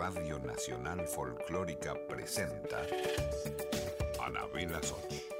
Radio Nacional Folclórica presenta Anabela Soch.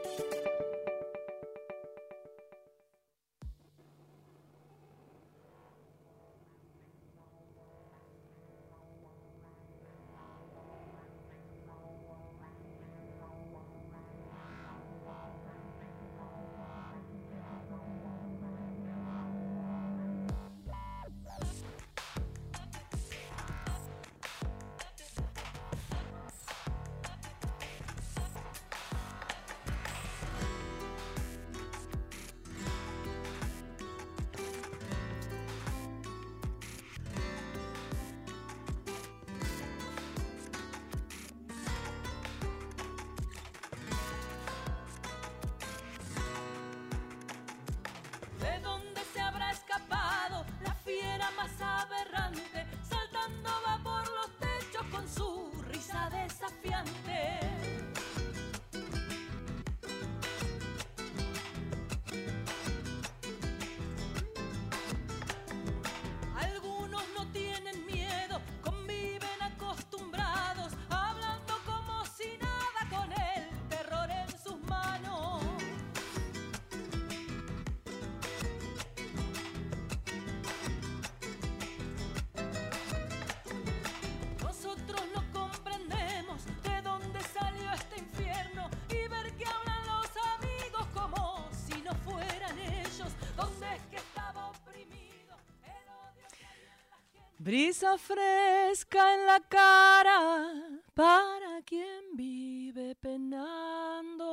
Brisa fresca en la cara para quien vive penando.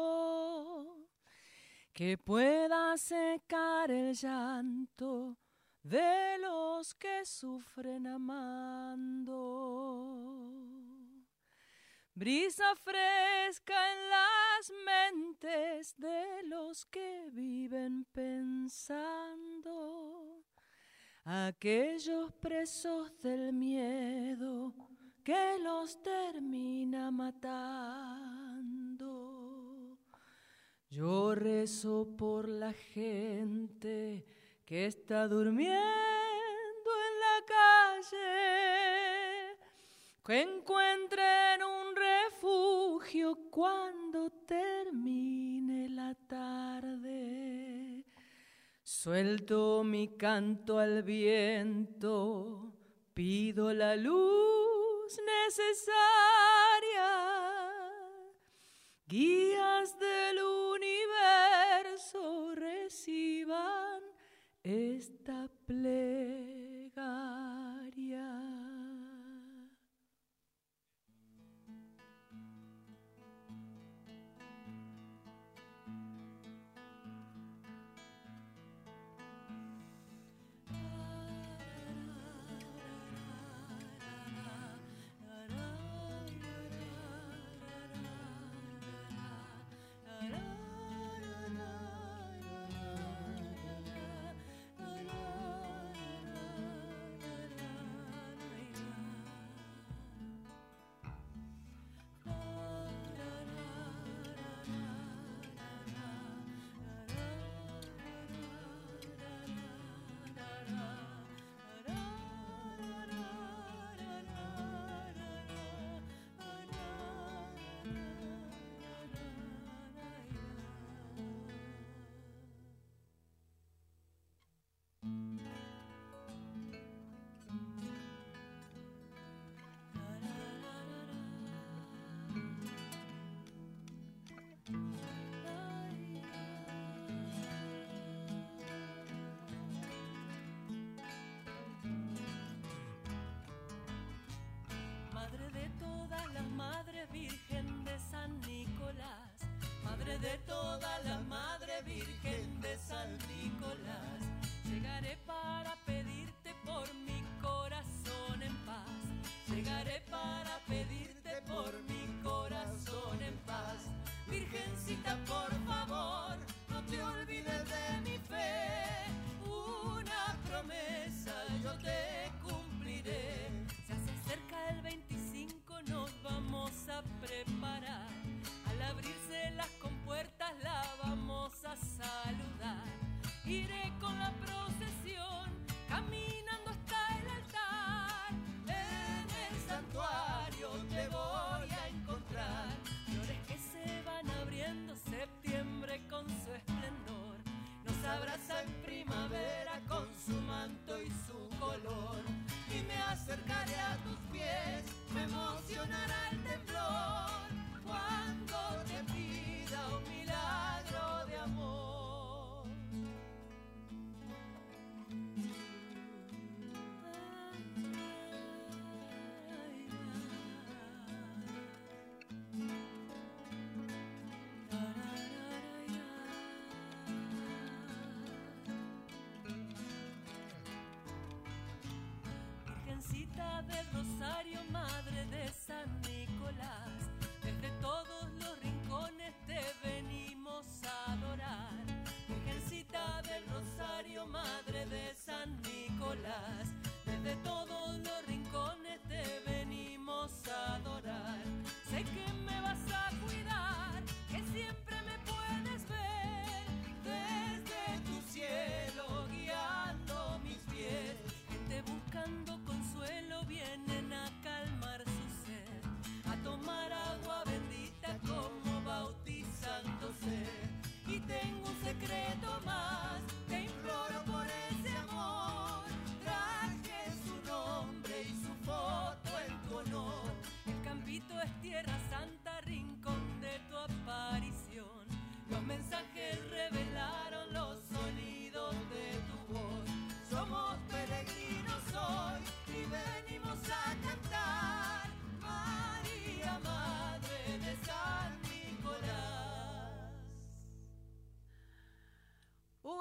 Que pueda secar el llanto de los que sufren amando. Brisa fresca en las mentes de los que viven pensando. Aquellos presos del miedo que los termina matando. Yo rezo por la gente que está durmiendo en la calle, que encuentren un refugio cuando termine la tarde. Suelto mi canto al viento, pido la luz necesaria. Guías del universo reciban esta plegaria. De todas las madres virgen de San Nicolás,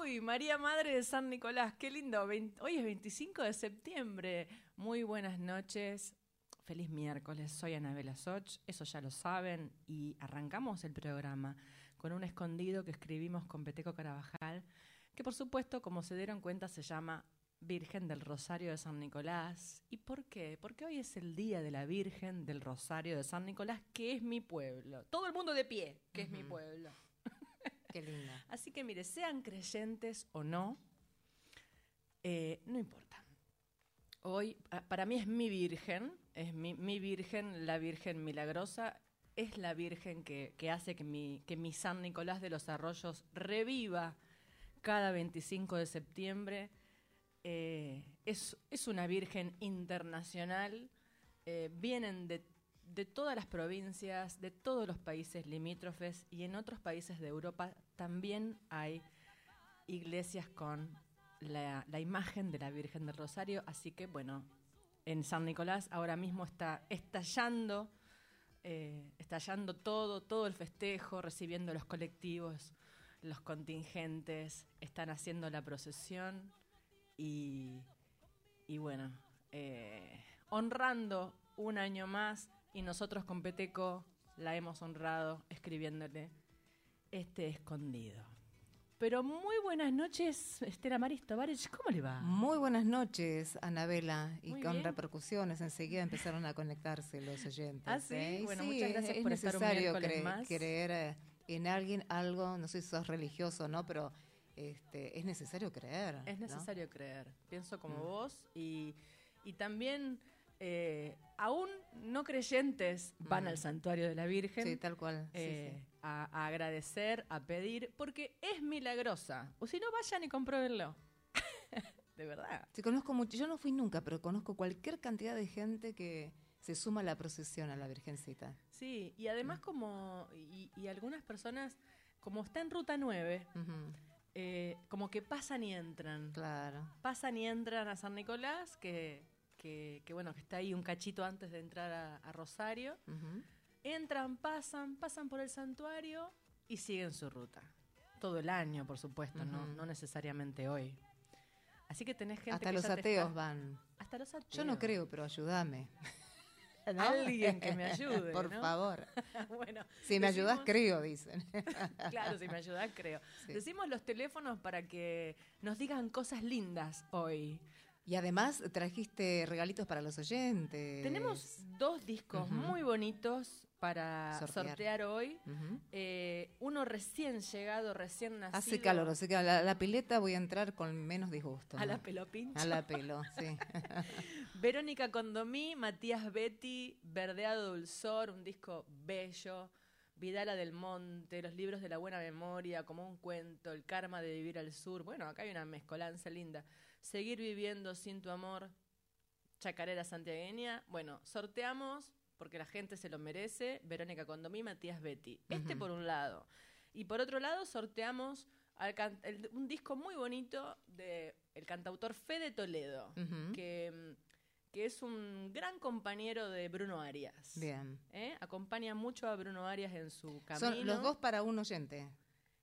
Uy, María Madre de San Nicolás, qué lindo. Hoy es 25 de septiembre. Muy buenas noches. Feliz miércoles. Soy Anabela Soch, eso ya lo saben. Y arrancamos el programa con un escondido que escribimos con Peteco Carabajal, que por supuesto, como se dieron cuenta, se llama Virgen del Rosario de San Nicolás. ¿Y por qué? Porque hoy es el día de la Virgen del Rosario de San Nicolás, que es mi pueblo. Todo el mundo de pie, que es mi pueblo. Qué. Así que mire, sean creyentes o no, eh, no importa. Hoy, a- para mí es mi virgen, es mi, virgen, la virgen milagrosa, es la virgen que, hace que mi, San Nicolás de los Arroyos reviva cada 25 de septiembre. Eh, es, es una virgen internacional, eh, vienen de, de todas las provincias, de todos los países limítrofes y en otros países de Europa también hay iglesias con la, imagen de la Virgen del Rosario, así que bueno, en San Nicolás ahora mismo está estallando, eh, estallando todo, todo el festejo, recibiendo los colectivos, los contingentes, están haciendo la procesión y, y bueno, eh, honrando un año más y nosotros con Peteco la hemos honrado escribiéndole este escondido. Pero muy buenas noches, Estela Maristo Varech, ¿cómo le va? Muy buenas noches, Anabela. Y Muy con bien. repercusiones, enseguida empezaron a conectarse los oyentes. ¿Ah, sí? ¿eh? Bueno, sí, muchas es- gracias es por estar un miércoles cre- más. creer eh, en alguien algo, no sé si sos religioso o no, pero este, es necesario creer. Es ¿no? necesario creer, pienso como Mm. vos y, y también eh, aún no creyentes van Mm. al santuario de la Virgen. Sí, tal cual. eh, sí. A, a agradecer, a pedir, porque es milagrosa. O si no, vayan y compruébenlo. de verdad. Sí, conozco mucho, yo no fui nunca, pero conozco cualquier cantidad de gente que se suma a la procesión a la Virgencita. Sí, y además como, y, y algunas personas, como está en Ruta 9, Ujú, eh, como que pasan y entran. Claro. Pasan y entran a San Nicolás, que, que, que, bueno, que está ahí un cachito antes de entrar a, a Rosario. Entran, pasan, pasan por el santuario y siguen su ruta. Todo el año, por supuesto, no, no necesariamente hoy. Así que tenés gente Hasta que los ya te ateos van. Hasta los ateos. Yo no creo, pero ayúdame. ¿No? Alguien que me ayude, Por ¿no? favor. bueno, Si me ayudas, creo, dicen. Claro, si me ayudas, creo. Sí. Decimos los teléfonos para que nos digan cosas lindas hoy. Y además trajiste regalitos para los oyentes. Tenemos dos discos muy bonitos para sortear, Sortear. hoy. Eh, uno recién llegado, recién nacido. Hace calor, así que a la, la pileta voy a entrar con menos disgusto. A ¿no? la pelopincha. A la pelo, sí. Verónica Condomí, Matías Betty, Verdeado Dulzor, un disco bello. Vidala del Monte, Los libros de la buena memoria, como un cuento, El karma de vivir al sur. Bueno, acá hay una mezcolanza linda. Seguir viviendo sin tu amor, Chacarera Santiagueña. Bueno, sorteamos, porque la gente se lo merece, Verónica Condomí, Matías Betty. Este por un lado. Y por otro lado, sorteamos el- un disco muy bonito de el cantautor Fede Toledo, que, que es un gran compañero de Bruno Arias. Bien. ¿eh? Acompaña mucho a Bruno Arias en su camino. Son los dos para un oyente.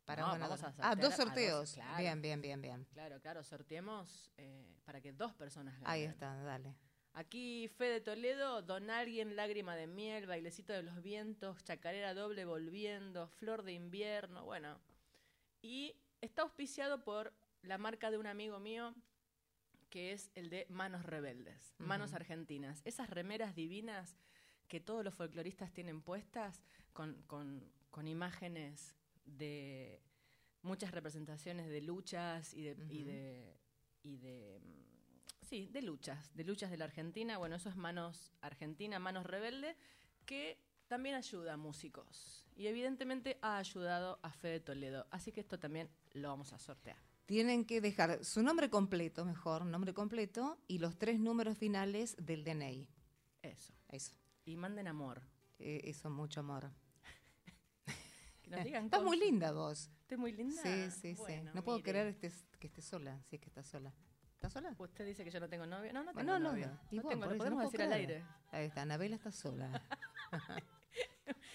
Para No, vamos a ah, dos sortear a dos, sorteos. claro. Bien, bien, bien, bien. Claro, claro, sorteemos eh, para que dos personas ganen. Ahí está, dale. Aquí Fede Toledo, Don Alguien, Lágrima de Miel, Bailecito de los Vientos, Chacarera Doble Volviendo, Flor de Invierno, bueno. Y está auspiciado por la marca de un amigo mío que es el de Manos Rebeldes, Manos. Argentinas. Esas remeras divinas que todos los folcloristas tienen puestas con, con- con imágenes de muchas representaciones de luchas y de, y Ujú. de, y de, mm, sí, de luchas, de luchas de la Argentina. Bueno, eso es Manos Argentina, Manos Rebelde, que también ayuda a músicos. Y evidentemente ha ayudado a Fede Toledo. Así que esto también lo vamos a sortear. Tienen que dejar su nombre completo, mejor, nombre completo, y los tres números finales del DNI. Eso. Eso. Y manden amor. Eh, eso, mucho amor. Que nos digan Estás muy linda vos. Estoy muy linda. Sí, sí, Bueno, sí. No puedo mire. creer estés- que estés sola, si es que estás sola. ¿Estás sola? Usted dice que yo no tengo novio. No, no tengo No, no, novio. no. Y No vos, tengo, lo podemos no decir al creer. aire. Ahí está, Anabela está sola.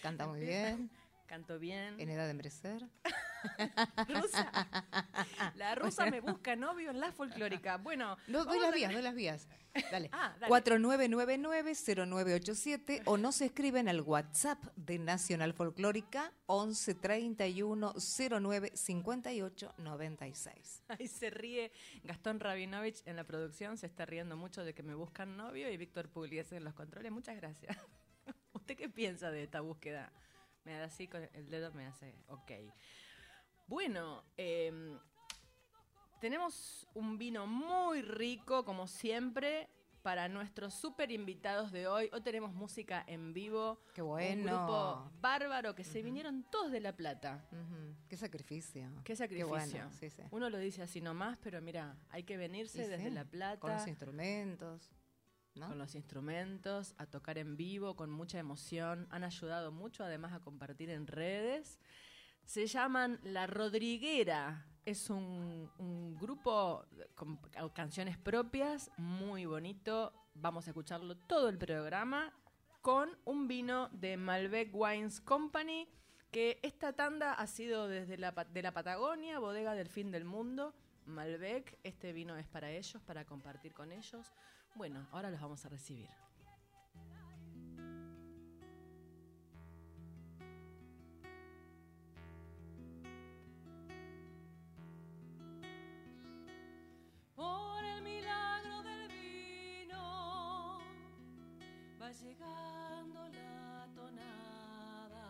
Canta muy bien, Canto bien. en edad de merecer. rusa. La rusa me busca novio en la folclórica. Bueno, No, doy las vías, doy las vías. Dale. Ah, dale. 4999-0987 o nos escriben al WhatsApp de Nacional Folclórica 11 31 09 58 96. Ahí se ríe Gastón Rabinovich en la producción, se está riendo mucho de que me buscan novio y Víctor Pugliese en los controles. Muchas gracias. ¿Usted qué piensa de esta búsqueda? Me da así con el dedo, me hace ok. Bueno, em, tenemos un vino muy rico, como siempre, para nuestros super invitados de hoy. Hoy tenemos música en vivo. Qué Un bueno. grupo bárbaro que se vinieron todos de La Plata. Qué sacrificio. Qué sacrificio. bueno, sí, sí. Uno lo dice así nomás, pero mira, hay que venirse Y desde sí, La Plata Con los instrumentos. ¿no? con los instrumentos, a tocar en vivo con mucha emoción. Han ayudado mucho además a compartir en redes. Se llaman La Rodriguera. Es un, grupo con ca- canciones propias, muy bonito. Vamos a escucharlo todo el programa con un vino de Malbec Wines Company, que esta tanda ha sido desde la, de la Patagonia, bodega del fin del mundo. Malbec, este vino es para ellos, para compartir con ellos. Bueno, ahora los vamos a recibir. Llegando la tonada.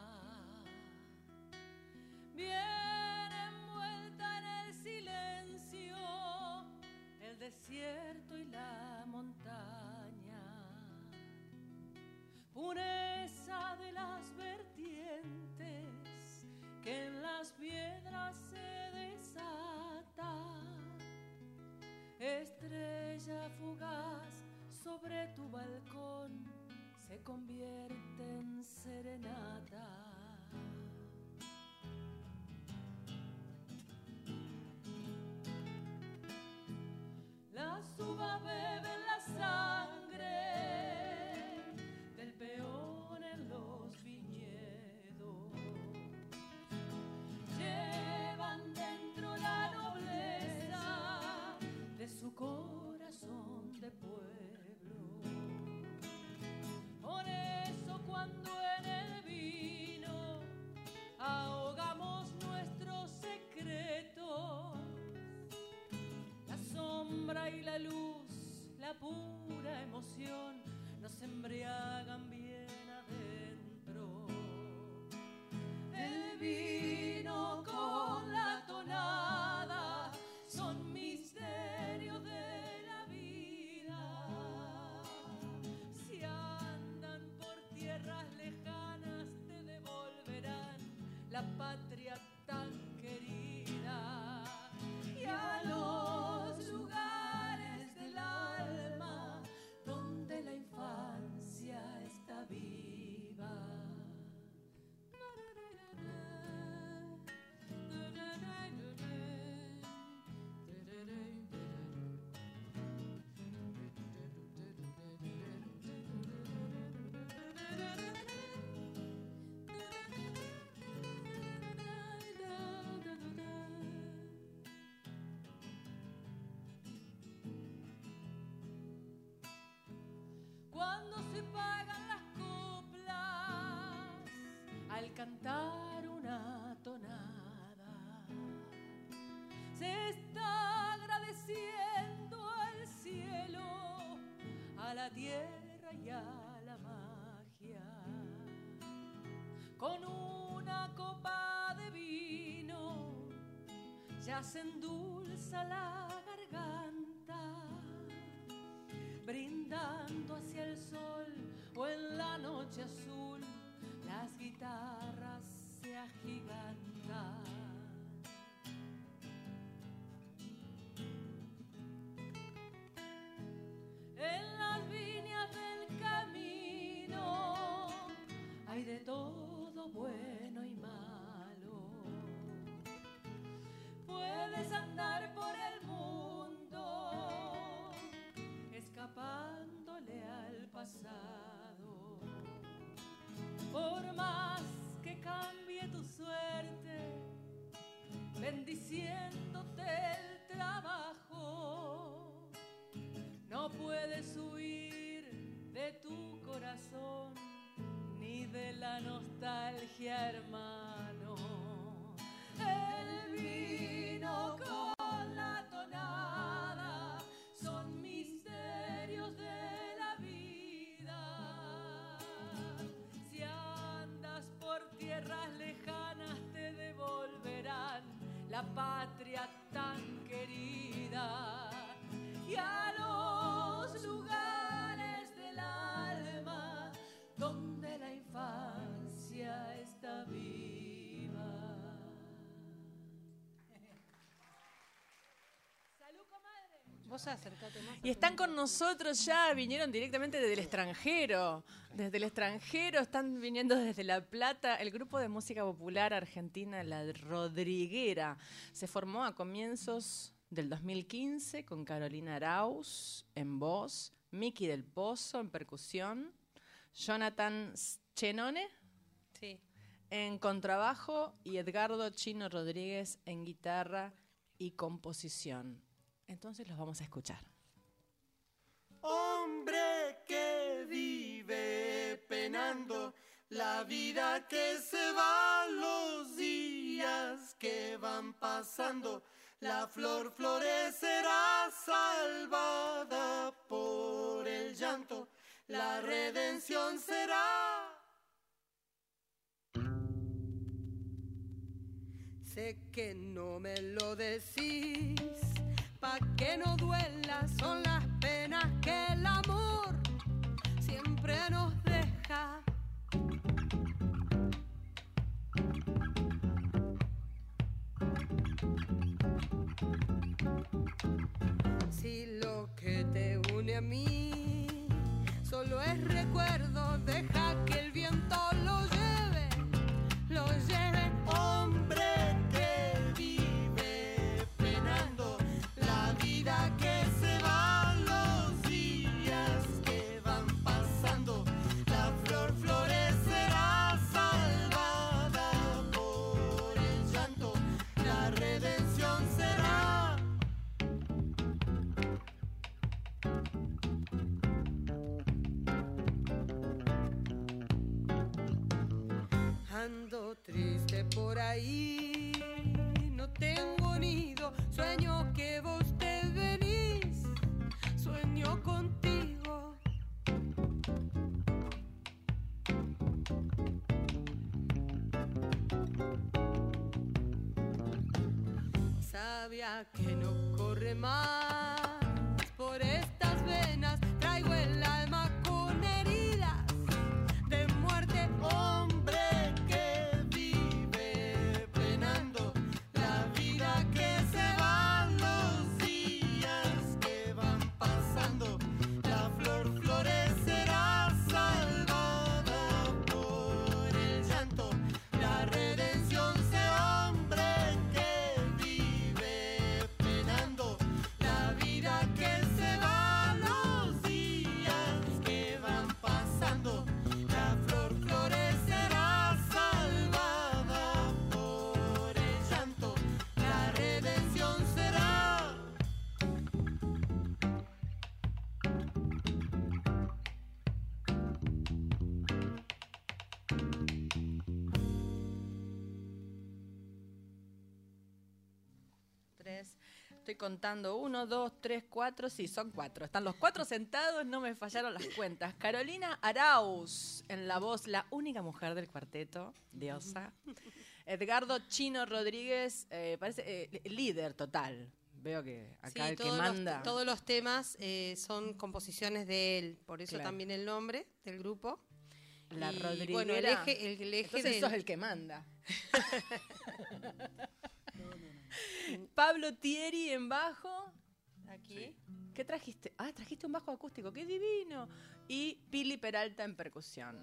Bien envuelta en el silencio el desierto y la montaña. Pureza de las vertientes que en las piedras se desata. Estrella fugaz sobre tu balcón se convierte en serenata. La suba bebe la sangre del peón en los viñedos llevan dentro la nobleza de su corazón de pueblo. Nos pagan las coplas al cantar una tonada. Se está agradeciendo al cielo, a la tierra y a la magia. Con una copa de vino ya se endulza la las guitarras acércate más. Y están con nosotros ya, vinieron directamente desde el extranjero. Desde el extranjero están viniendo desde La Plata el grupo de música popular argentina La Rodriguera. Se formó a comienzos del 2015 con Carolina Arauz en voz, Miki del Pozo en percusión, Jonathan Chenone Sí. en contrabajo y Edgardo Chino Rodríguez en guitarra y composición. Entonces los vamos a escuchar. Hombre que vive penando la vida que se va, los días que van pasando, la flor florecerá salvada por el llanto, la redención será. Sé que no me lo decís, pa' que no duela, son las penas que el amor siempre nos deja. Si lo que te une a mí solo es recuerdo, deja que el por ahí, no tengo nido, sueño que vos te venís, sueño contigo. Sabía que no corre más contando uno, dos, tres, cuatro. Sí, son cuatro. Están los cuatro sentados, no me fallaron las cuentas. Carolina Arauz, en la voz, la única mujer del cuarteto, diosa. Edgardo Chino Rodríguez, eh, parece eh, líder total. Veo que acá Sí, el que manda. Los, todos los temas eh, son composiciones de él, por eso Claro. también el nombre del grupo. la Y, Rodríguez. Bueno, el eje, el, el eje Entonces del- sos el que manda. Pablo Thierry en bajo. aquí. ¿Qué trajiste? Ah, trajiste un bajo acústico, qué divino. Y Pili Peralta en percusión.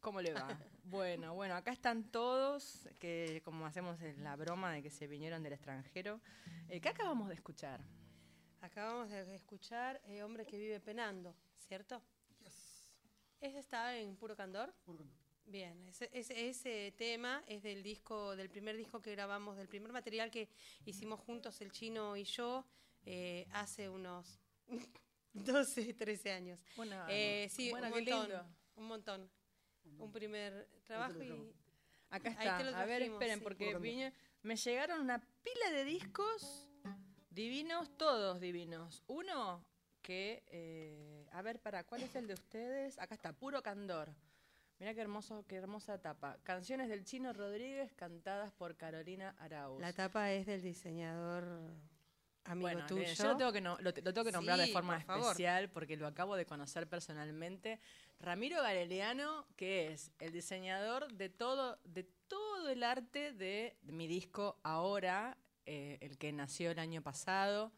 ¿Cómo le va? bueno, bueno, acá están todos, que como hacemos la broma de que se vinieron del extranjero. Eh, ¿Qué acabamos de escuchar? Acabamos de escuchar eh, Hombre que vive penando, ¿cierto? ¿Ese está en Puro Candor? Bien, ese, ese, ese tema es del disco, del primer disco que grabamos, del primer material que hicimos juntos el chino y yo eh, hace unos 12, 13 años. Bueno, Eh, sí, bueno, un qué montón, lindo. un montón. Un primer trabajo y Acá Ahí está. te lo A ver, esperen, sí. porque vine- me llegaron una pila de discos divinos, todos divinos. Uno que, eh, a ver, para, ¿cuál es el de ustedes? Acá está, Puro Candor. Mirá qué hermoso, qué hermosa tapa. Canciones del Chino Rodríguez cantadas por Carolina Arauz. la tapa es del diseñador amigo bueno, tuyo. yo lo tengo que, no- lo, lo tengo que nombrar de forma por favor. especial porque lo acabo de conocer personalmente. Ramiro Galeriano, que es el diseñador de todo, de todo el arte de mi disco ahora, eh, el que nació el año pasado,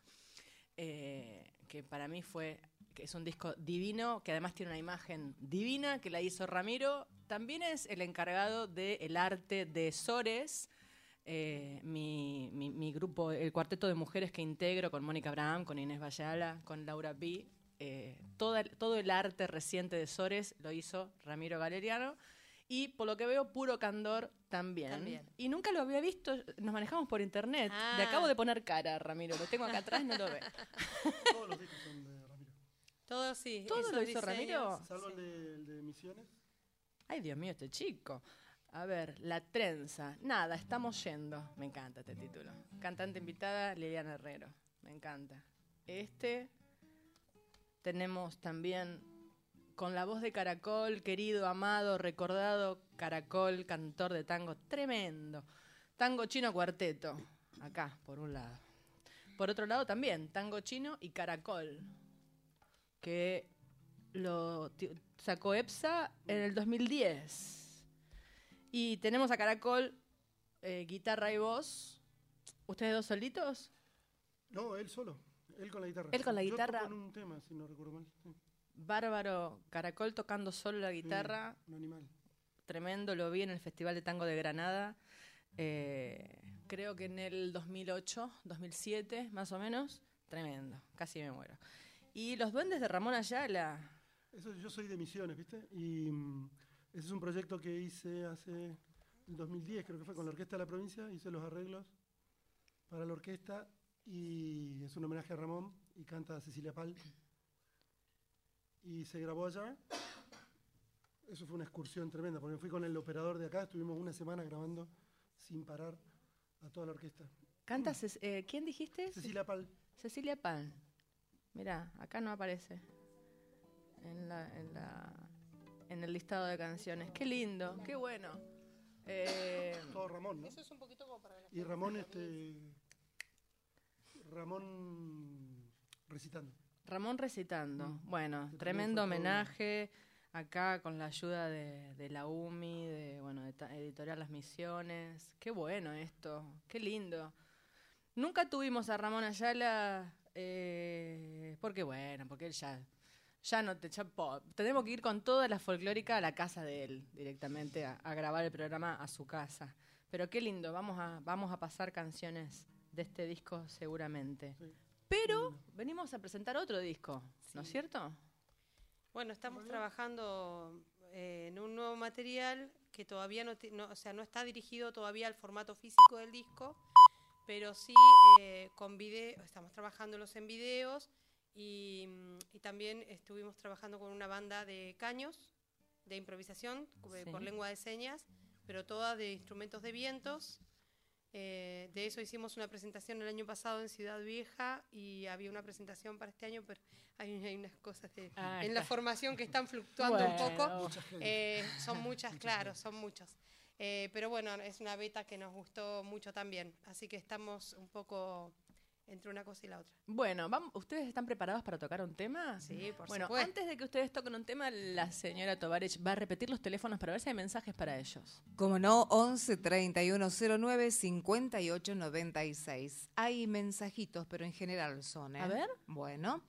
eh, que para mí fue, que es un disco divino, que además tiene una imagen divina que la hizo Ramiro. También es el encargado del arte de Sores, eh, mi, mi- mi grupo, el cuarteto de mujeres que integro con Mónica Abraham, con Inés Vallala, con Laura B. eh, toda- todo el arte reciente de Sores lo hizo Ramiro Galeriano. Y por lo que veo, Puro Candor también. También. Y nunca lo había visto, nos manejamos por internet. Le Ah. acabo de poner cara, Ramiro, lo tengo acá atrás, no lo ve. Todos los discos son de. Todo sí. ¿Todo lo hizo diseños, Ramiro? Salvo sí. el, de, el de Misiones. Ay, Dios mío, este chico. A ver, La Trenza. Nada, estamos yendo. Me encanta este título. Cantante invitada, Liliana Herrero. Me encanta. Este tenemos también con la voz de Caracol, querido, amado, recordado Caracol, cantor de tango, tremendo. Tango chino cuarteto. Acá, por un lado. Por otro lado también, tango chino y Caracol. Que lo sacó EPSA en el 2010. Y tenemos a Caracol, eh, guitarra y voz. ¿Ustedes dos solitos? No, él solo. Él con la guitarra. Él con la Yo guitarra. toco en un tema, si no recuerdo mal. Sí. Bárbaro, Caracol tocando solo la guitarra. Sí, un animal. Tremendo, lo vi en el Festival de Tango de Granada. eh, creo que en el 2008, 2007, más o menos. Tremendo, casi me muero. Y los duendes de Ramón Ayala. Eso, yo soy de Misiones, ¿viste? Y mm, ese es un proyecto que hice hace el 2010, creo que fue con la Orquesta de la Provincia. Hice los arreglos para la orquesta y es un homenaje a Ramón y canta Cecilia Pal. Y se grabó allá. Eso fue una excursión tremenda, porque fui con el operador de acá, estuvimos una semana grabando sin parar a toda la orquesta. Canta, Ces- eh, ¿quién dijiste? Cecilia Pal. Cecilia Pan. Mirá, acá no aparece. En, la, en, la, en el listado de canciones. Qué lindo, qué bueno. Eh, Todo Ramón, ¿no? Eso es un poquito como para la Y Ramón, este. Ramón recitando. Ramón recitando. Mm. Bueno, Que tremendo homenaje. Acá con la ayuda de, de la UMI, de bueno, de Editorial Las Misiones. Qué bueno esto, qué lindo. Nunca tuvimos a Ramón Ayala, eh, porque bueno, porque él ya, ya no te ya po- tenemos que ir con toda la folclórica a la casa de él directamente a, a grabar el programa a su casa. Pero qué lindo, vamos a, vamos a pasar canciones de este disco seguramente. Sí. Pero venimos a presentar otro disco, ¿no es cierto? Bueno, estamos trabajando eh, en un nuevo material que todavía no, no- o sea, no está dirigido todavía al formato físico del disco, pero sí eh, con video, estamos trabajándolos en videos y, y también estuvimos trabajando con una banda de caños de improvisación Sí. por lengua de señas, pero toda de instrumentos de vientos Eh, de eso hicimos una presentación el año pasado en Ciudad Vieja y había una presentación para este año, pero hay, hay unas cosas de- Ah, en la formación que están fluctuando un poco. Bueno. Mucha. Eh, son muchas, claro, son muchos. Eh, pero bueno, es una beta que nos gustó mucho también. Así que estamos un poco entre una cosa y la otra. Bueno, vamos, ¿ustedes están preparados para tocar un tema? Sí, por Bueno, supuesto. antes de que ustedes toquen un tema, la señora Tovarich va a repetir los teléfonos para ver si hay mensajes para ellos. Como no, 11 31 09 58 96. Hay mensajitos, pero en general son, ¿eh? A ver. Bueno.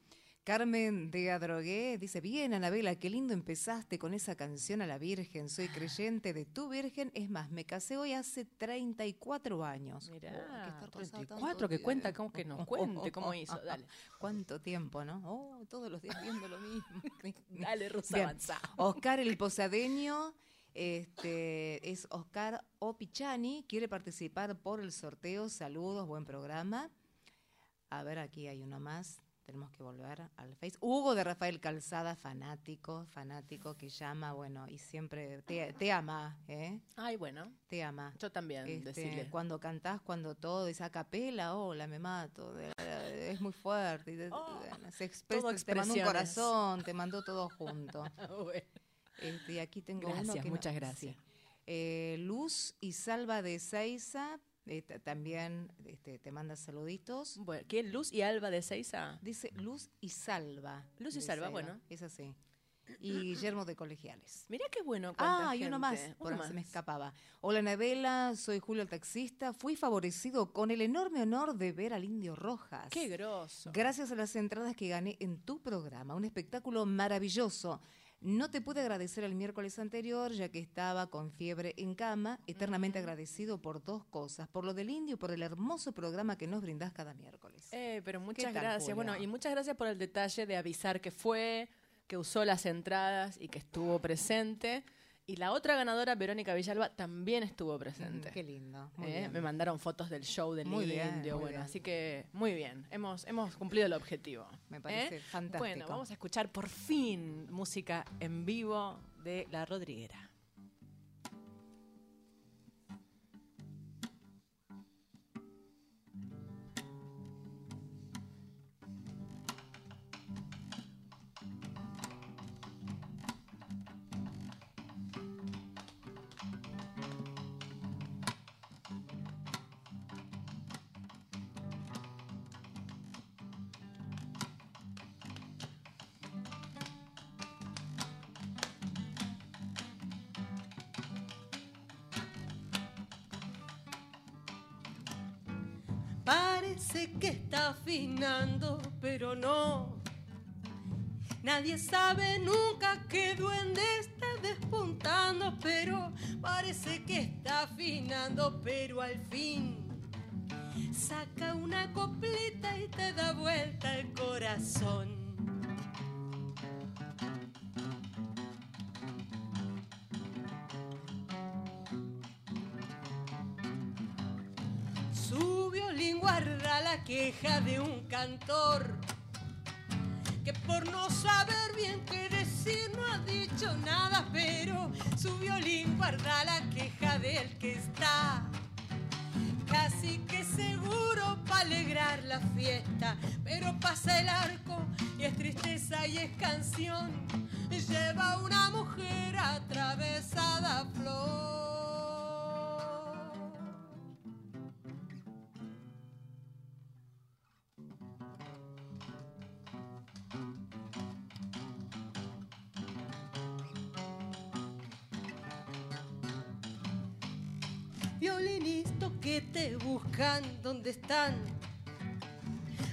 Carmen de Adrogué dice, bien, Anabela, qué lindo empezaste con esa canción a la Virgen. Soy creyente de tu Virgen. Es más, me casé hoy hace 34 años. Oh, Mirá, pasado tanto 34, que cuenta, tiempo. como que nos cuente cómo hizo. Dale, ¿Cuánto tiempo, no? Oh, todos los días viendo lo mismo. dale, Rosa, Bien. avanzá. Oscar el Posadeño, este, es Oscar Opichani, quiere participar por el sorteo. Saludos, buen programa. A ver, aquí hay uno más. Tenemos que volver al Face. Hugo de Rafael Calzada, fanático, fanático que llama, bueno, y siempre te, te ama, ¿eh? Ay, bueno, Te ama. yo también, Este, decirle. cuando cantás, cuando todo dice a capela, hola, me mato, de- es muy fuerte. de- Oh, se expresa, te mandó un corazón, te mandó todo junto. Bueno. Este, y aquí tengo uno Gracias, que no- muchas gracias. sí. Eh, Luz y Salva de Seiza eh, ta- también este, te manda saluditos. Bueno, ¿quién? Luz y Alba de Seiza. Dice Luz y Salva. Luz y Salva, Seiza, bueno. Es así. Y Guillermo de Colegiales. Mirá qué bueno. Ah, uno más, gente. por Uno ahí se me más. escapaba. Hola Navela, soy Julio el taxista. Fui favorecido con el enorme honor de ver al Indio Rojas. Qué grosso. Gracias a las entradas que gané en tu programa. Un espectáculo maravilloso. No te pude agradecer el miércoles anterior, ya que estaba con fiebre en cama, eternamente agradecido por dos cosas, por lo del indio y por el hermoso programa que nos brindás cada miércoles. Eh, pero muchas tal, gracias. Bueno, y muchas gracias por el detalle de avisar que fue, que usó las entradas y que estuvo presente. Y la otra ganadora, Verónica Villalba, también estuvo presente. Mm, qué lindo. Muy Eh, bien. Me mandaron fotos del show del Muy bien, indio. muy bueno, bien. así que muy bien. Hemos, hemos cumplido el objetivo. Me parece ¿eh? fantástico. Bueno, vamos a escuchar por fin música en vivo de La Rodriguera. Afinando, pero no. Nadie sabe nunca qué duende está despuntando, pero parece que está afinando, pero al fin saca una coplita y te da vuelta el corazón. Queja de un cantor que por no saber bien qué decir no ha dicho nada, pero su violín guarda la queja del que está casi que seguro para alegrar la fiesta, pero pasa el arco y es tristeza y es canción, lleva una mujer atravesada flor. Que te buscan donde están,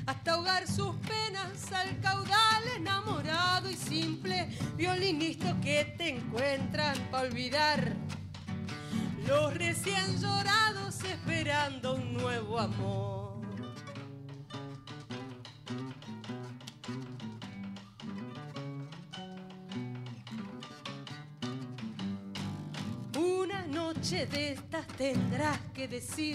hasta ahogar sus penas al caudal enamorado y simple. Violinistas que te encuentran para olvidar los recién llorados esperando un nuevo amor. Noche de estas tendrás que decir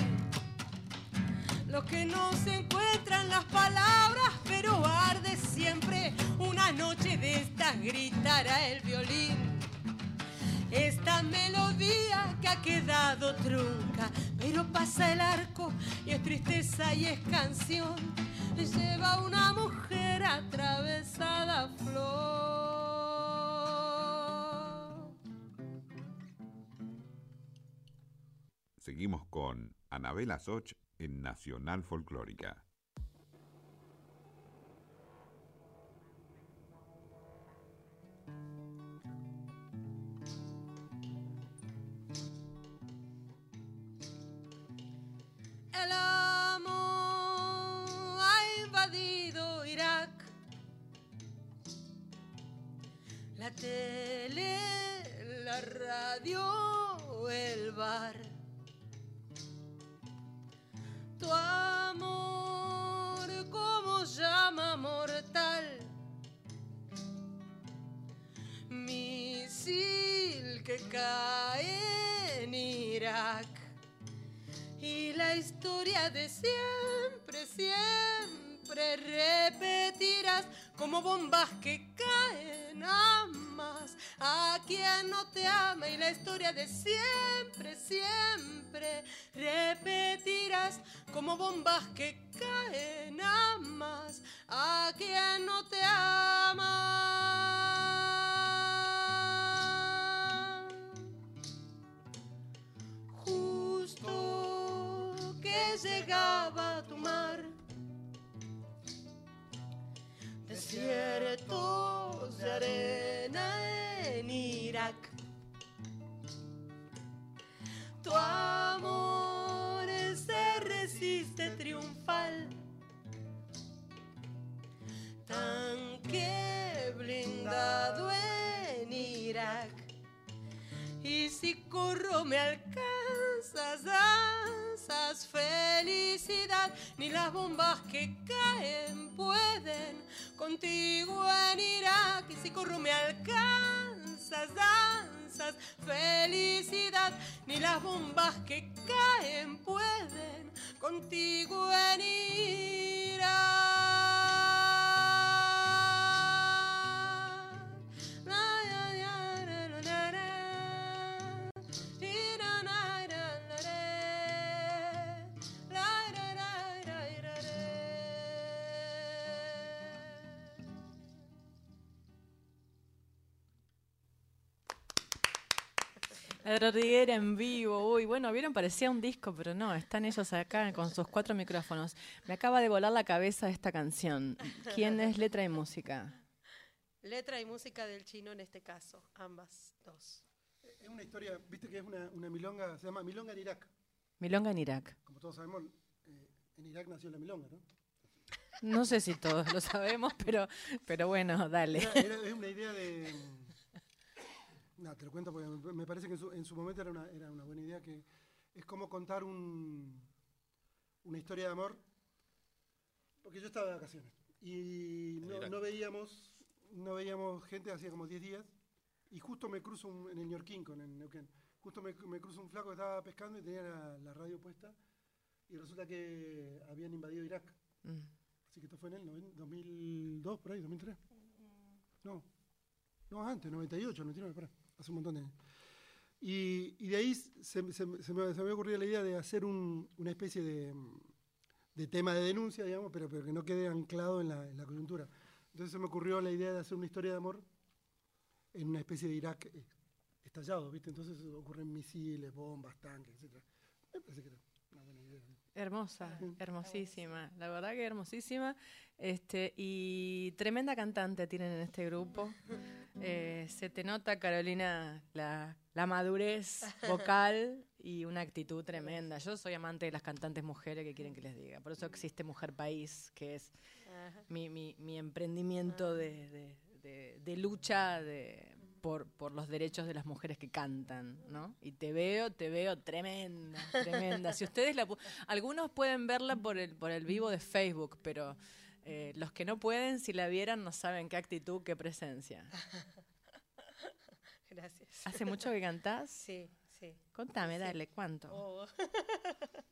lo que no se encuentran las palabras, pero arde siempre. Una noche de estas gritará el violín. Esta melodía que ha quedado trunca, pero pasa el arco y es tristeza y es canción. Lleva una mujer atravesada flor. Seguimos con Anabela Soch en Nacional Folclórica. El amor ha invadido Irak. La tele, la radio, el bar. Tu amor como llama mortal. Misil que cae en Irak. Y la historia de siempre, siempre repetirás como bombas que caen, amas a quien no te ama. Y la historia de siempre, siempre repetirás como bombas que caen, amas a quien no te ama. Justo que llegaba tu mar, desiertos de arena en Irak. Tu amor se resiste triunfal, tanque blindado en Irak. Y si corro me alcanzas, felicidad, ni las bombas que caen pueden contigo en Irak. Y si corro me alcanzas, danzas, felicidad, ni las bombas que caen pueden contigo en Irak. La Rodriguera en vivo. Uy, bueno, vieron, parecía un disco, pero no, están ellos acá con sus cuatro micrófonos. Me acaba de volar la cabeza esta canción. ¿Quién es letra y música? Letra y música del chino en este caso, ambas dos. Es una historia, viste que es una, una milonga, se llama Milonga en Irak. Milonga en Irak. Como todos sabemos, eh, en Irak nació la milonga, ¿no? No sé si todos lo sabemos, pero, pero bueno, dale. Era- era- es una idea de. No, te lo cuento porque me parece que en su, en su momento era una, era una buena idea que es como contar un, una historia de amor. Porque yo estaba de vacaciones y no, veíamos no veíamos gente hacía como 10 días y justo me cruzo un- en el Ñorquín con en Neuquén. Justo me, me cruzo un flaco que estaba pescando y tenía la, la radio puesta y resulta que habían invadido Irak. Mm. Así que esto fue en el noven- 2002, por ahí, 2003. No, no, antes, 98, 99, por ahí, hace un montón de años. Y, y de ahí se, se- se me, se me había ocurrido la idea de hacer un- una especie de, de tema de denuncia, digamos, pero, pero que no quede anclado en la, en la coyuntura. Entonces se me ocurrió la idea de hacer una historia de amor en una especie de Irak eh, estallado, ¿viste? Entonces ocurren misiles, bombas, tanques, etc. Me parece que era una buena idea. Hermosa, hermosísima. La verdad que hermosísima. Este, y tremenda cantante tienen en este grupo. Eh, se te nota, Carolina, la, la madurez vocal y una actitud tremenda. Yo soy amante de las cantantes mujeres que quieren que les diga. Por eso existe Mujer País, que es mi, mi- mi emprendimiento de, de- de- de lucha de, por, por los derechos de las mujeres que cantan, ¿no? Y te veo, te veo tremenda, tremenda. Si ustedes la pu- algunos pueden verla por el por el vivo de Facebook, pero eh, los que no pueden, si la vieran, no saben qué actitud, qué presencia. Gracias. ¿Hace mucho que cantás? Sí, sí. Contame, Sí. dale, ¿cuánto? Oh.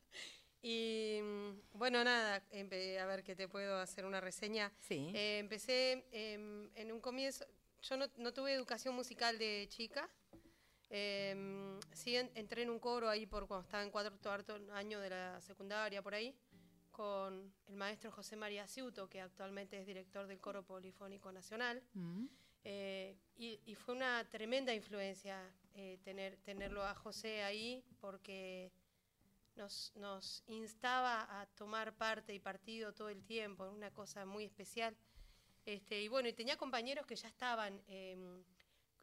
y mm, bueno, nada, a ver que te puedo hacer una reseña. Sí. Eh, empecé em, en un comienzo, yo no, no tuve educación musical de chica, Em, sí, en- entré en un coro ahí por cuando estaba en cuarto cuarto año de la secundaria, por ahí, con el maestro José María Ciuto, que actualmente es director del Coro Polifónico Nacional. Mm. Eh, y, y fue una tremenda influencia eh, tener, tenerlo a José ahí, porque nos, nos instaba a tomar parte y partido todo el tiempo, una cosa muy especial. Este, y bueno, y tenía compañeros que ya estaban em,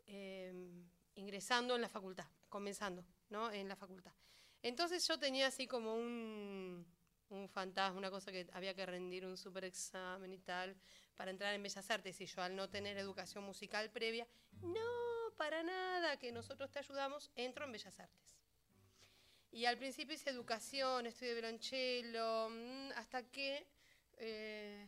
em, ingresando en la facultad, comenzando, ¿no? En la facultad. Entonces yo tenía así como un, un fantasma, una cosa que había que rendir un super examen y tal para entrar en Bellas Artes y yo al no tener educación musical previa, no, para nada, que nosotros te ayudamos, entro en Bellas Artes. Y al principio hice educación, estudié violonchelo, mm, hasta que eh,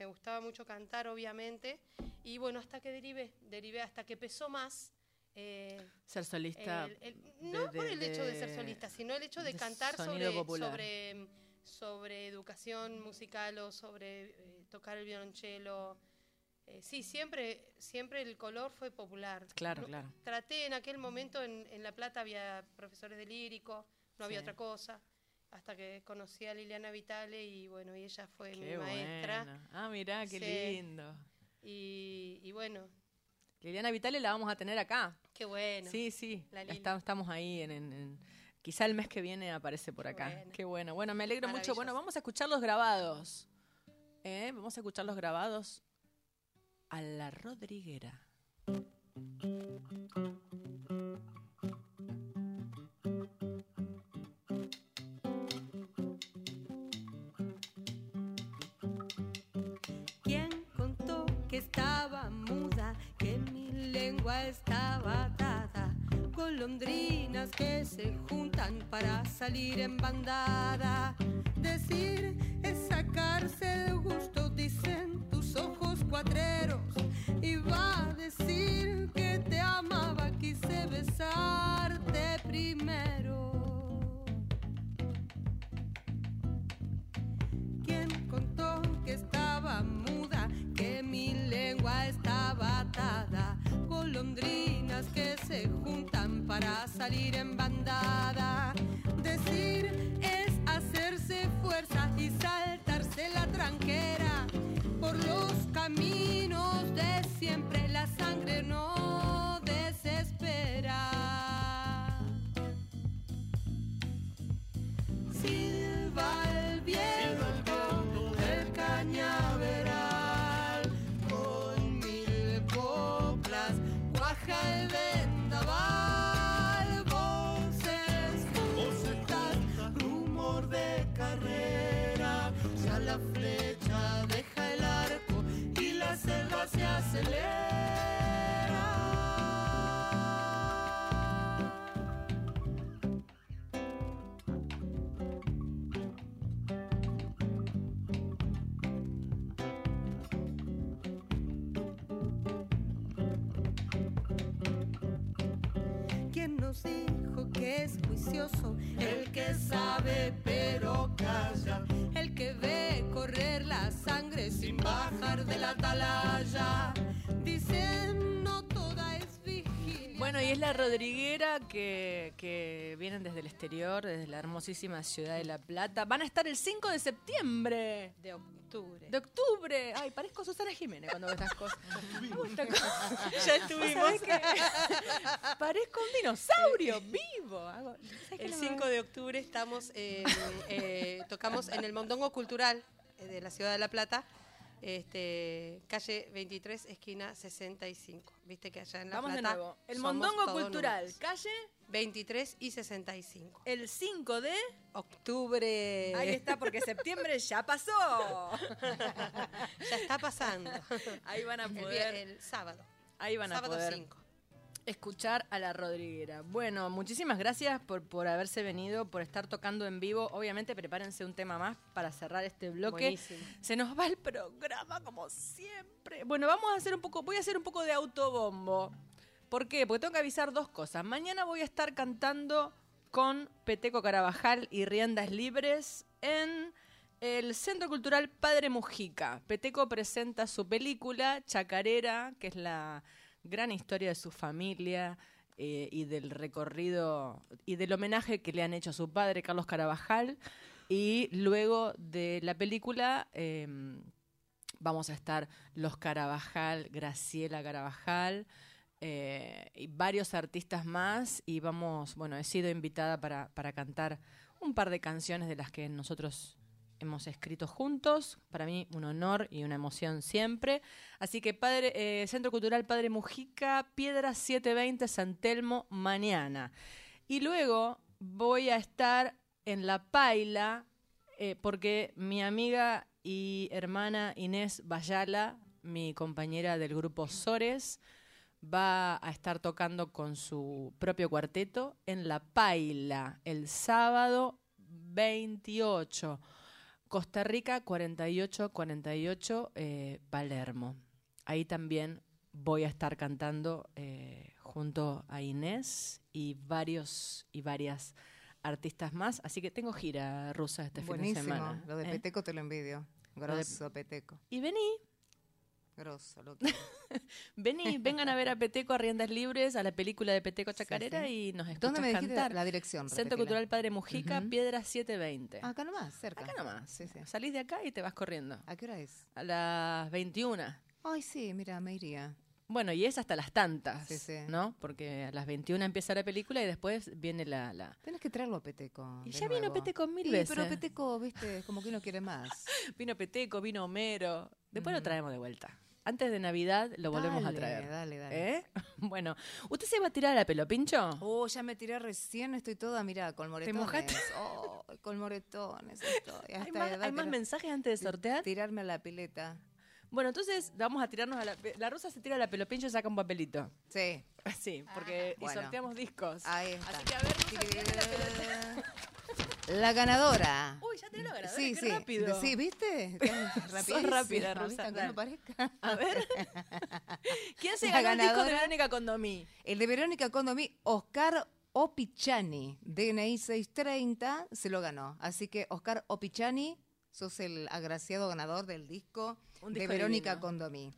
me gustaba mucho cantar, obviamente, y bueno, hasta que derivé, derivé hasta que pesó más. eh, Ser solista. el- el- no de- por el de- hecho de ser solista, sino el hecho de, de cantar sobre, sobre, sobre educación musical o sobre eh, tocar el violonchelo. Eh, sí, siempre, siempre el color fue popular. Claro, No- claro. Traté en aquel momento en, en La Plata había profesores de lírico, no había otra cosa, hasta que conocí a Liliana Vitale y bueno, y ella fue mi maestra. Ah, mirá, qué Sí. lindo. Y, y bueno, Liliana Vitale la vamos a tener acá. qué bueno. Sí, sí. La. Está- estamos ahí en, en- en- Quizá el mes que viene aparece por acá. bueno. Qué bueno. Bueno, me alegro mucho. Bueno, vamos a escuchar los grabados. ¿Eh? Vamos a escuchar los grabados a la Rodriguera. Lengua estaba atada? Golondrinas que se juntan para salir en bandada. Decir es sacarse el salir en bandada. La Rodriguera que, que vienen desde el exterior, desde la hermosísima ciudad de La Plata. Van a estar el 5 de septiembre. De octubre. De octubre. Ay, parezco Susana Jiménez cuando veo estas cosas. Ya estuvimos. Parezco un dinosaurio vivo. Hago- ¿sabés qué El no 5 de octubre estamos, eh, eh, tocamos en el Mondongo Cultural eh, de la ciudad de La Plata, este, calle 23, esquina 65. Viste que allá en La Vamos de Plata. nuevo. El Mondongo Cultural, números. calle 23 y 65. el 5 de... Octubre. Ahí está, porque septiembre ya pasó. Ya está pasando. Ahí van a El, poder, vie- el sábado. ahí van a sábado poder 5. Escuchar a la Rodriguera. Bueno, muchísimas gracias por, por haberse venido, por estar tocando en vivo. Obviamente prepárense un tema más para cerrar este bloque. Buenísimo. Se nos va el programa como siempre. Bueno, vamos a hacer un poco, voy a hacer un poco de autobombo. ¿Por qué? Porque tengo que avisar dos cosas. Mañana voy a estar cantando con Peteco Carabajal y Riendas Libres en el Centro Cultural Padre Mujica. Peteco presenta su película Chacarera, que es la gran historia de su familia eh, y del recorrido y del homenaje que le han hecho a su padre, Carlos Carabajal. Y luego de la película eh, vamos a estar los Carabajal, Graciela Carabajal. eh, y varios artistas más y vamos, bueno, he sido invitada para, para cantar un par de canciones de las que nosotros hemos escrito juntos. Para mí un honor y una emoción siempre. Así que eh, Centro Cultural Padre Mujica, Piedra 720, San Telmo, mañana. Y luego voy a estar en La Paila eh, porque mi amiga y hermana Inés Bayala, mi compañera del grupo Sores, va a estar tocando con su propio cuarteto en La Paila el sábado 28. Costa Rica 4848 eh, Palermo. Ahí también voy a estar cantando eh, junto a Inés y varios y varias artistas más. Así que tengo gira rusa este fin de semana. Lo de ¿eh? Peteco te lo envidio. de- Grosso, Peteco. Y vení, Grosso, loco. vení, vengan a ver a Peteco a Riendas Libres, a la película de Peteco Chacarera sí. y nos escuchas ¿Dónde me dijiste cantar. la dirección? Centro Repetila. Cultural Padre Mujica, Ujú. Piedra 720. Acá nomás, cerca. Acá nomás. Sí, sí. Salís de acá y te vas corriendo. ¿A qué hora es? A las 21. Ay, sí, mira, me iría. Bueno, y es hasta las tantas, Sí, sí. ¿no? Porque a las 21 empieza la película y después viene la... la... Tenés que traerlo a Peteco. Y ya vino. Peteco mil Sí, veces. Pero Peteco, viste, como que uno quiere más. Vino Peteco, vino Homero. Después lo traemos de vuelta. Antes de Navidad lo volvemos a traer. Dale, dale. ¿Eh? Bueno, ¿usted se va a tirar a la pelo pincho? Oh, ya me tiré recién, estoy toda, mira, con moretones. mojaste? Oh, con moretones estoy. A ¿Hay más, edad hay más mensajes antes de sortear? Tirarme a la pileta. Bueno, entonces vamos a tirarnos a la... La rusa se tira a la pelo pincho y saca un papelito. Sí, Sí, porque y Bueno. sorteamos discos. ahí está. Así que a ver, rusa, tirate la pelota. La ganadora. Uy, ya tenés la ganadora, Sí, qué sí. rápido. Sí, ¿viste? Rapidísima, rápida, parezca. A ver. ¿Quién se La ganó el disco de Verónica Condomí? El de Verónica Condomí, Oscar Opichani, DNI 630, se lo ganó. Así que, Oscar Opichani, sos el agraciado ganador del disco Un de Verónica divino. Condomí.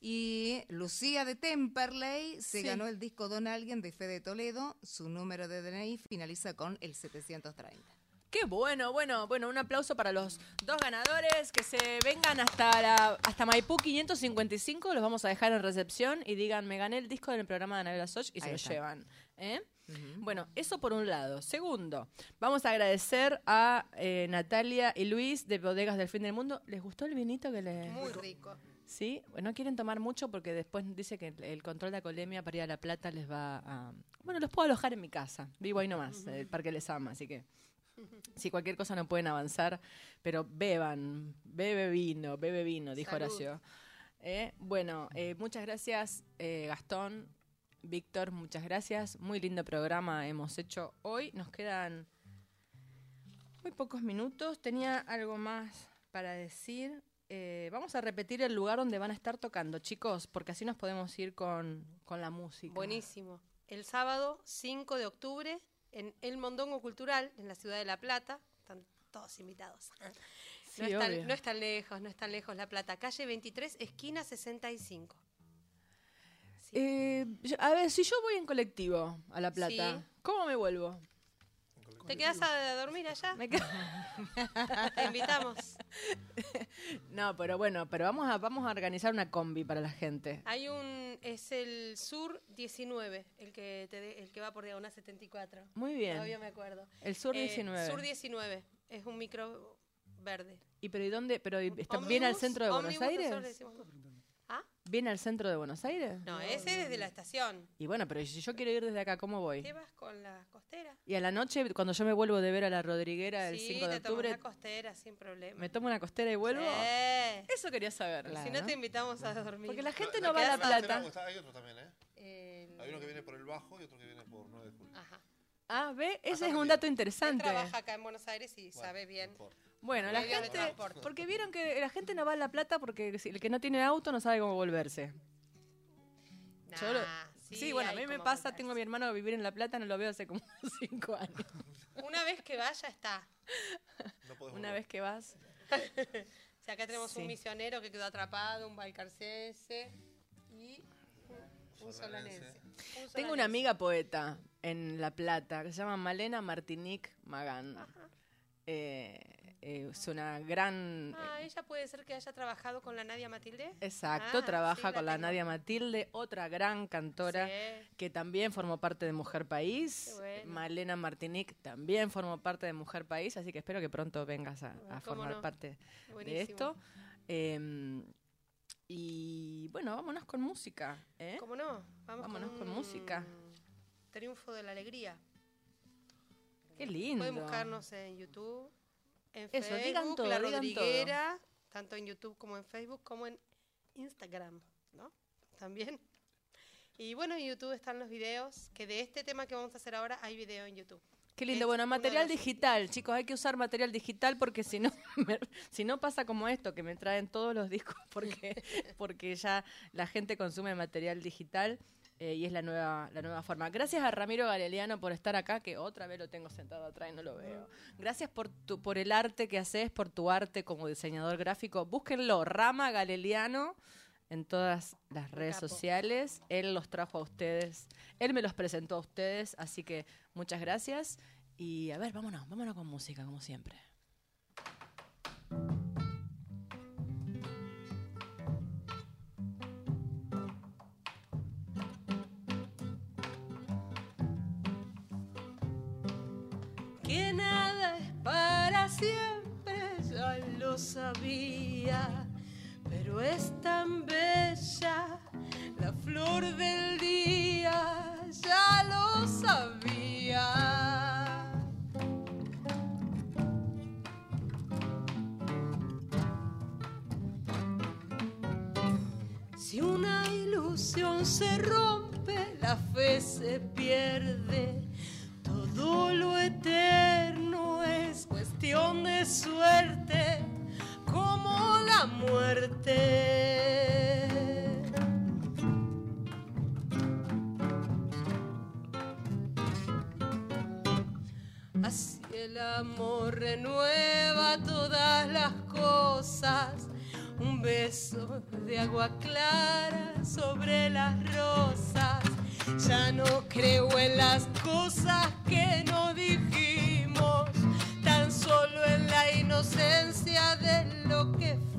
Y Lucía de Temperley se Sí. ganó el disco Don Alguien de Fede Toledo. Su número de DNI finaliza con el 730. Qué bueno, bueno, bueno, un aplauso para los dos ganadores que se vengan hasta la hasta Maipú 555, los vamos a dejar en recepción y digan, me gané el disco del programa de Anabela Soch y se lo está. llevan. ¿eh? Bueno, eso por un lado. Segundo, vamos a agradecer a eh, Natalia y Luis de Bodegas del Fin del Mundo. ¿Les gustó el vinito que les...? Muy rico. Sí, no quieren tomar mucho porque después dice que el- el control de alcoholemia para ir a La Plata les va a... Bueno, los puedo alojar en mi casa. Vivo ahí nomás, el parque les ama, así que... Si cualquier cosa no pueden avanzar, pero beban, bebe vino, bebe vino, dijo Salud. Horacio. Eh, bueno, eh, muchas gracias eh, Gastón, Víctor, muchas gracias. Muy lindo programa hemos hecho hoy. Nos quedan muy pocos minutos. Tenía algo más para decir. Eh, vamos a repetir el lugar donde van a estar tocando, chicos, porque así nos podemos ir con, con la música. Buenísimo. El sábado 5 de octubre en El Mondongo Cultural, en la ciudad de La Plata. Están todos invitados. Sí, no, es tan, obvio. no lejos, no es tan lejos La Plata. Calle 23, esquina 65. Sí. Eh, a ver, si yo voy en colectivo a La Plata, Sí. ¿cómo me vuelvo? ¿Te quedas a dormir allá? Me quedo- Te invitamos. No, pero bueno, pero vamos a, vamos a organizar una combi para la gente. Hay un, es el Sur 19, el que, te de- el que va por Diagonal 74. Muy bien. Todavía me acuerdo. El Sur Eh, 19. Sur 19, es un micro verde. ¿Y pero y dónde? ¿Pero está bien al centro de Buenos Aires? ¿Bien al centro de Buenos Aires? No, ese es desde la estación. Y bueno, pero si yo quiero ir desde acá, ¿cómo voy? ¿Te vas con la costera? Y a la noche, cuando yo me vuelvo de ver a la Rodriguera el sí, 5 de te tomas octubre, la costera sin problema. ¿me tomo una costera y vuelvo? Sí. Eso quería saber. Claro. Si no te invitamos a dormir. Porque la gente No no va a La Plata. Está- hay otro también, ¿eh? El- Hay uno que viene por el bajo y otro que viene por 9 de julio. Ajá. Ah, ve, ese Acá es un dato Él interesante. trabaja acá en Buenos Aires y Bueno, sabe bien. no importa. Bueno, la Medio de gente, transporte. porque vieron que la gente no va a La Plata porque si- el que no tiene auto no sabe cómo volverse. Yo lo- Nah, sí, bueno, a hay mí me pasa, volverse. tengo a mi hermano a vivir en La Plata, no lo veo hace como cinco años. Una vez que vaya está. No podés Una volver. vez que vas, O sea, acá tenemos Sí. un misionero que quedó atrapado, un balcarcense y un, un solanense. ¿Cómo son Tengo una amiga poeta en La Plata que se llama Malena Martinique Magán. Eh, eh, es una gran... Ah, ella puede ser que haya trabajado con la Nadia Matilde. Exacto, Ah, trabaja con la. Nadia Matilde, otra gran cantora Sí. que también formó parte de Mujer País. Bueno. Malena Martinique también formó parte de Mujer País, así que espero que pronto vengas a, formar no. parte de esto. Eh, y bueno, vámonos con música. ¿eh? ¿Cómo no? Vamos Vámonos con un música. Triunfo de la alegría. Qué lindo. Pueden buscarnos en YouTube, en Eso, Facebook, digan todo, La digan Rodriguera, tanto en YouTube como en Facebook, como en Instagram, ¿no? También. Y bueno, en YouTube están los videos, que de este tema que vamos a hacer ahora hay video en YouTube. Qué lindo. es Bueno, material digital, chicos, hay que usar material digital porque si no, me- si no pasa como esto, que me traen todos los discos porque, porque ya la gente consume material digital eh, y es la nueva, la nueva forma. Gracias a Ramiro Galeliano por estar acá, que otra vez lo tengo sentado atrás y no lo veo. Gracias por, tu, por el arte que haces, por tu arte como diseñador gráfico. Búsquenlo, Rama Galeliano en todas las redes capo. sociales. Él los trajo a ustedes, él me los presentó a ustedes, así que muchas gracias. Y a ver, vámonos, vámonos con música, como siempre. Sabía, pero es tan bella la flor del día, ya lo sabía. Si una ilusión se rompe, la fe se pierde. Todo lo eterno es cuestión de suerte, Así el amor renueva todas las cosas. Un beso de agua clara sobre las rosas. Ya no creo en las cosas que no dijimos, tan solo en la inocencia de lo que fuimos.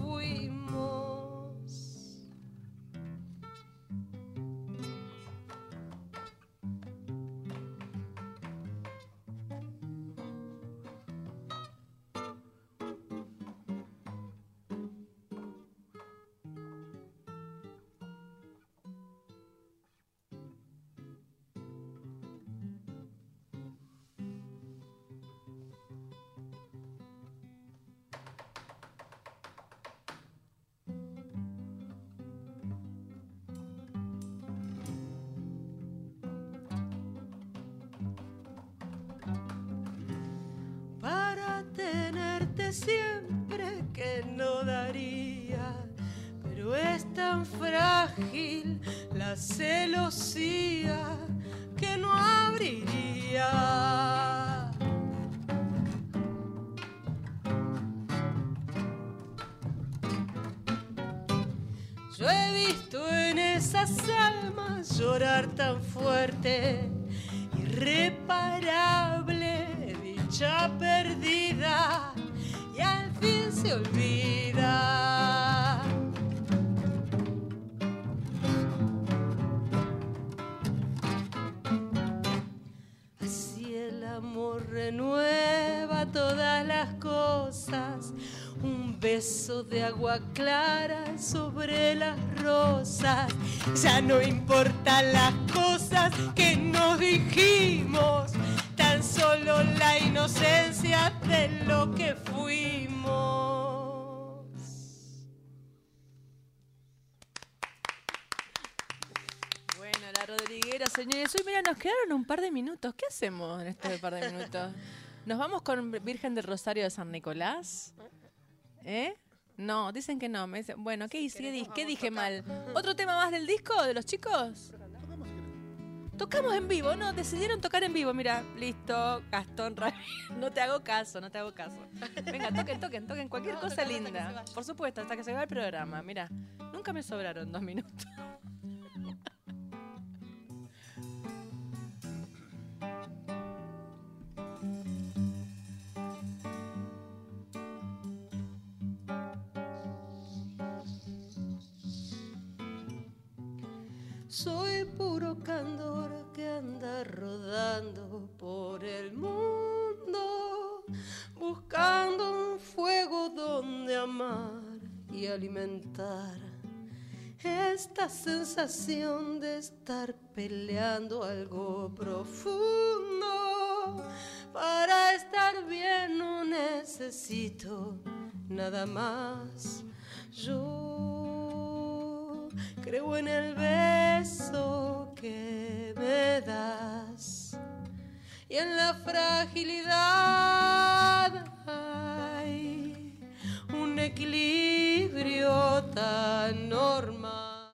Tenerte siempre que no daría, pero es tan frágil la celosía lo que fuimos. Bueno, la Rodriguera, señores. Hoy, mira, nos quedaron un par de minutos. ¿Qué hacemos en este par de minutos? ¿Nos vamos con Virgen del Rosario de San Nicolás? ¿Eh? No, dicen que no. Me dicen- bueno, ¿qué, hice? ¿Qué di- qué dije mal? ¿Otro tema más del disco de los chicos? Tocamos en vivo, no, decidieron tocar en vivo. Mira, listo, Gastón Ramírez. No te hago caso, no te hago caso. Venga, toquen, toquen, toquen cualquier cosa linda. Por supuesto, hasta que se vea el programa. Mira, nunca me sobraron dos minutos. Soy candor que anda rodando por el mundo, buscando un fuego donde amar y alimentar esta sensación de estar peleando algo profundo. Para estar bien no necesito nada más. Yo creo en el beso que me das y en la fragilidad. Hay un equilibrio tan normal